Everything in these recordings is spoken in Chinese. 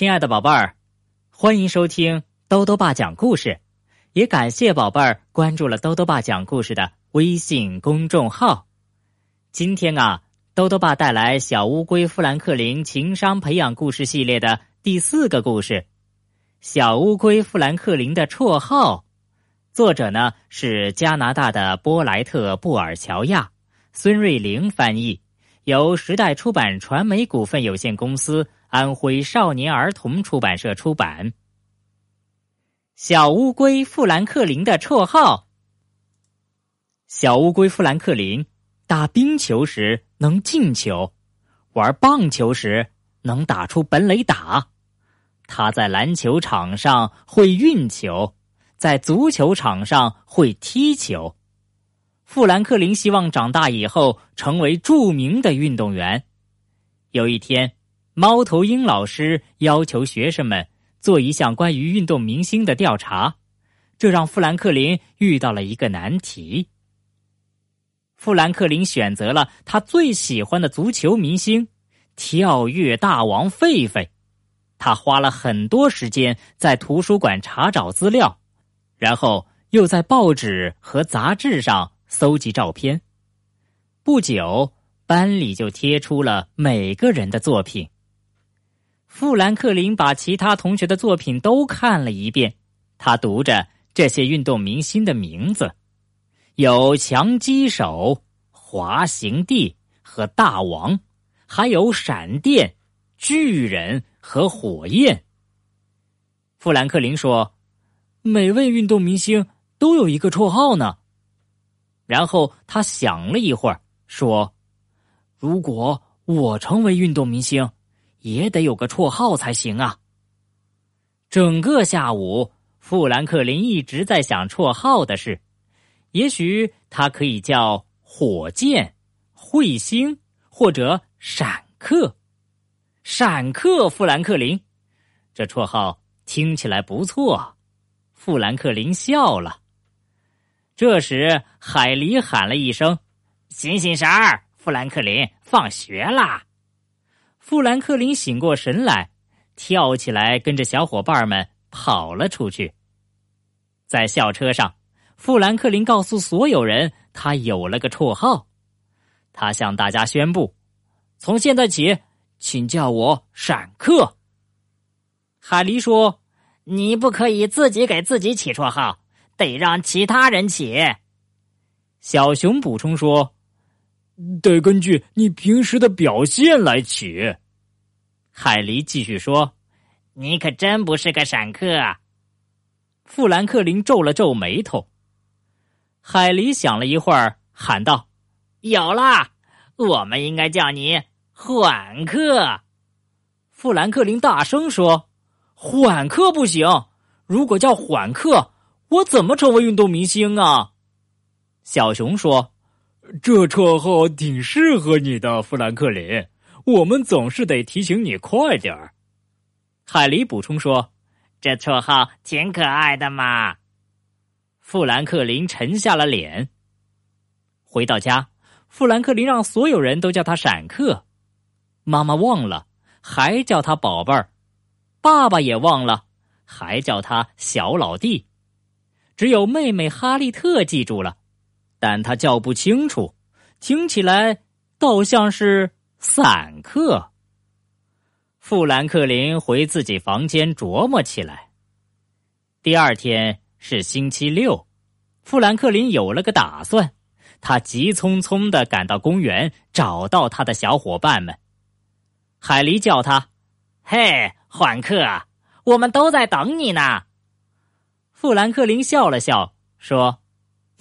亲爱的宝贝儿，欢迎收听兜兜爸讲故事，也感谢宝贝儿关注了兜兜爸讲故事的微信公众号。今天啊，兜兜爸带来小乌龟富兰克林情商培养故事系列的第四个故事：小乌龟富兰克林的绰号。作者呢是加拿大的波莱特·布尔乔亚，孙瑞玲翻译，由时代出版传媒股份有限公司。安徽少年儿童出版社出版。小乌龟富兰克林的绰号。小乌龟富兰克林打冰球时能进球，玩棒球时能打出本垒打。他在篮球场上会运球，在足球场上会踢球。富兰克林希望长大以后成为著名的运动员。有一天。猫头鹰老师要求学生们做一项关于运动明星的调查，这让富兰克林遇到了一个难题。富兰克林选择了他最喜欢的足球明星——跳跃大王狒狒。他花了很多时间在图书馆查找资料，然后又在报纸和杂志上搜集照片。不久，班里就贴出了每个人的作品。富兰克林把其他同学的作品都看了一遍，他读着这些运动明星的名字：有强击手、滑行帝和大王，还有闪电、巨人和火焰。富兰克林说：“每位运动明星都有一个绰号呢。”然后他想了一会儿，说：“如果我成为运动明星。”也得有个绰号才行啊！整个下午，富兰克林一直在想绰号的事。也许他可以叫火箭、彗星或者闪客。闪客富兰克林，这绰号听起来不错。富兰克林笑了。这时，海狸喊了一声：“醒醒神儿，富兰克林，放学啦！”富兰克林醒过神来，跳起来，跟着小伙伴们跑了出去。在校车上，富兰克林告诉所有人，他有了个绰号。他向大家宣布：“从现在起，请叫我闪客。”海狸说：“你不可以自己给自己起绰号，得让其他人起。”小熊补充说。得根据你平时的表现来起。海狸继续说：“你可真不是个闪客。”富兰克林皱了皱眉头。海狸想了一会儿，喊道：“有啦，我们应该叫你缓客。”富兰克林大声说：“缓客不行！如果叫缓客，我怎么成为运动明星啊？”小熊说。这绰号挺适合你的，富兰克林。我们总是得提醒你快点儿。海狸补充说：“这绰号挺可爱的嘛。”富兰克林沉下了脸。回到家，富兰克林让所有人都叫他闪客。妈妈忘了，还叫他宝贝儿；爸爸也忘了，还叫他小老弟。只有妹妹哈利特记住了。但他叫不清楚，听起来倒像是散客。富兰克林回自己房间琢磨起来。第二天是星期六，富兰克林有了个打算，他急匆匆的赶到公园，找到他的小伙伴们。海狸叫他：“嘿，缓客，我们都在等你呢。”富兰克林笑了笑，说：“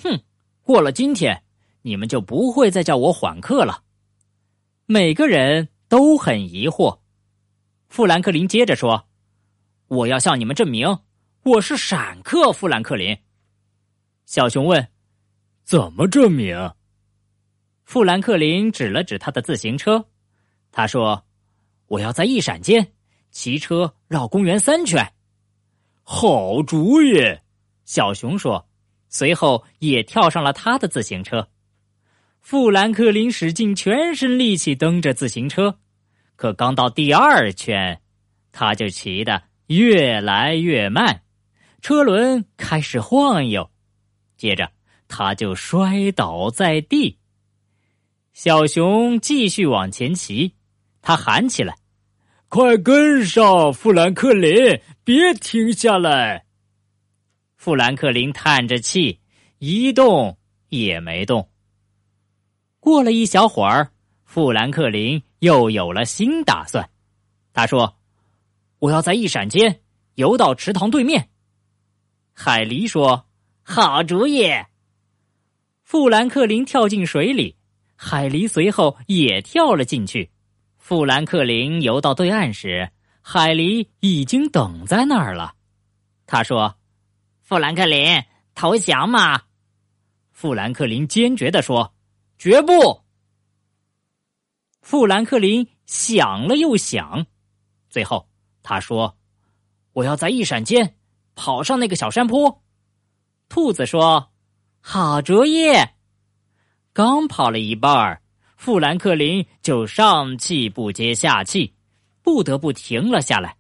哼。”过了今天，你们就不会再叫我缓客了。每个人都很疑惑。富兰克林接着说：“我要向你们证明，我是闪客富兰克林。”小熊问：“怎么证明？”富兰克林指了指他的自行车，他说：“我要在一闪间骑车绕公园三圈。”好主意，小熊说。随后也跳上了他的自行车，富兰克林使尽全身力气蹬着自行车，可刚到第二圈，他就骑得越来越慢，车轮开始晃悠，接着他就摔倒在地。小熊继续往前骑，他喊起来：“快跟上，富兰克林，别停下来！”富兰克林叹着气，一动也没动。过了一小会儿，富兰克林又有了新打算。他说：“我要在一闪间游到池塘对面。”海狸说：“好主意。”富兰克林跳进水里。海狸随后也跳了进去。富兰克林游到对岸时，海狸已经等在那儿了。他说：“富兰克林，投降嘛？”富兰克林坚决的说：“绝不。”富兰克林想了又想，最后他说：“我要在一闪间跑上那个小山坡。”兔子说：“好主意。”刚跑了一半富兰克林就上气不接下气，不得不停了下来。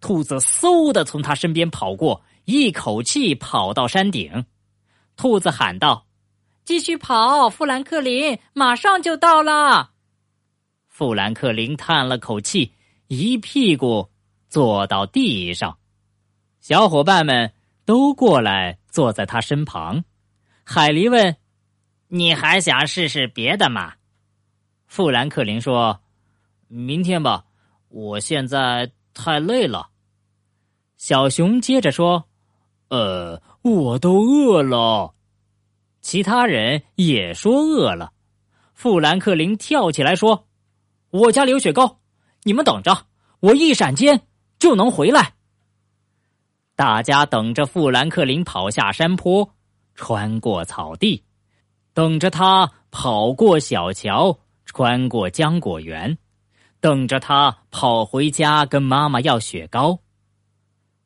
兔子嗖的从他身边跑过，一口气跑到山顶。兔子喊道：“继续跑，富兰克林，马上就到了。”富兰克林叹了口气，一屁股坐到地上。小伙伴们都过来坐在他身旁。海狸问。你还想试试别的吗？富兰克林说：“明天吧，我现在太累了。”小熊接着说：“呃，我都饿了。”其他人也说饿了。富兰克林跳起来说：“我家里有雪糕，你们等着，我一闪间就能回来。”大家等着富兰克林跑下山坡，穿过草地。等着他跑过小桥，穿过浆果园，等着他跑回家跟妈妈要雪糕。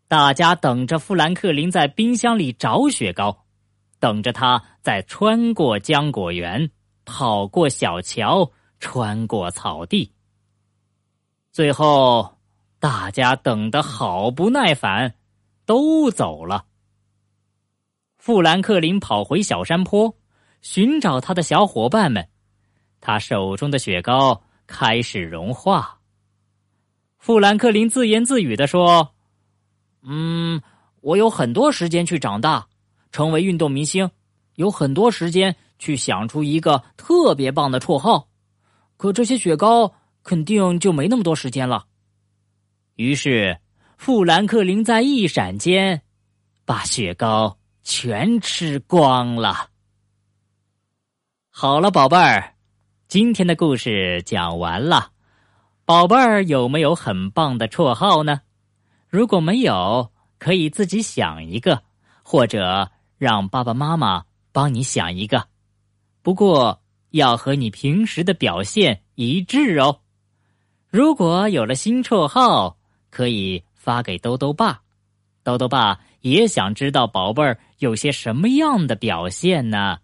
大家等着富兰克林在冰箱里找雪糕，等着他在穿过浆果园，跑过小桥，穿过草地。最后，大家等得好不耐烦，都走了。富兰克林跑回小山坡。寻找他的小伙伴们，他手中的雪糕开始融化。富兰克林自言自语的说：“嗯，我有很多时间去长大，成为运动明星，有很多时间去想出一个特别棒的绰号，可这些雪糕肯定就没那么多时间了。”于是，富兰克林在一闪间把雪糕全吃光了。好了，宝贝儿，今天的故事讲完了。宝贝儿有没有很棒的绰号呢？如果没有，可以自己想一个，或者让爸爸妈妈帮你想一个。不过要和你平时的表现一致哦。如果有了新绰号，可以发给兜兜爸。兜兜爸也想知道宝贝儿有些什么样的表现呢？